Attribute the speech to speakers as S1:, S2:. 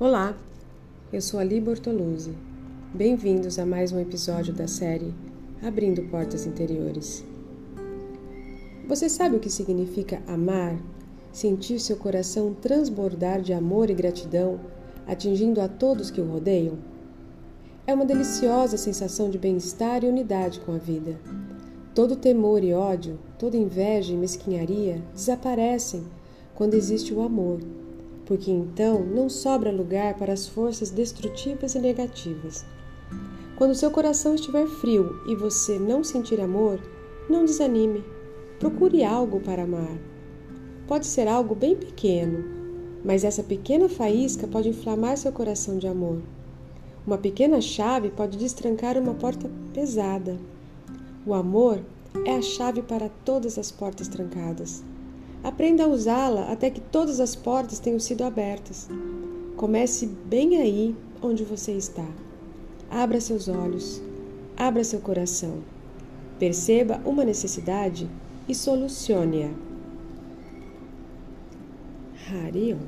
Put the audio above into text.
S1: Olá, eu sou Ali Bortoluzzi. Bem-vindos a mais um episódio da série Abrindo Portas Interiores. Você sabe o que significa amar? Sentir seu coração transbordar de amor e gratidão, atingindo a todos que o rodeiam? É uma deliciosa sensação de bem-estar e unidade com a vida. Todo temor e ódio, toda inveja e mesquinharia desaparecem quando existe o amor porque então não sobra lugar para as forças destrutivas e negativas. Quando seu coração estiver frio e você não sentir amor, não desanime. Procure algo para amar. Pode ser algo bem pequeno, mas essa pequena faísca pode inflamar seu coração de amor. Uma pequena chave pode destrancar uma porta pesada. O amor é a chave para todas as portas trancadas. Aprenda a usá-la até que todas as portas tenham sido abertas. Comece bem aí onde você está. Abra seus olhos, abra seu coração. Perceba uma necessidade e solucione-a. Harion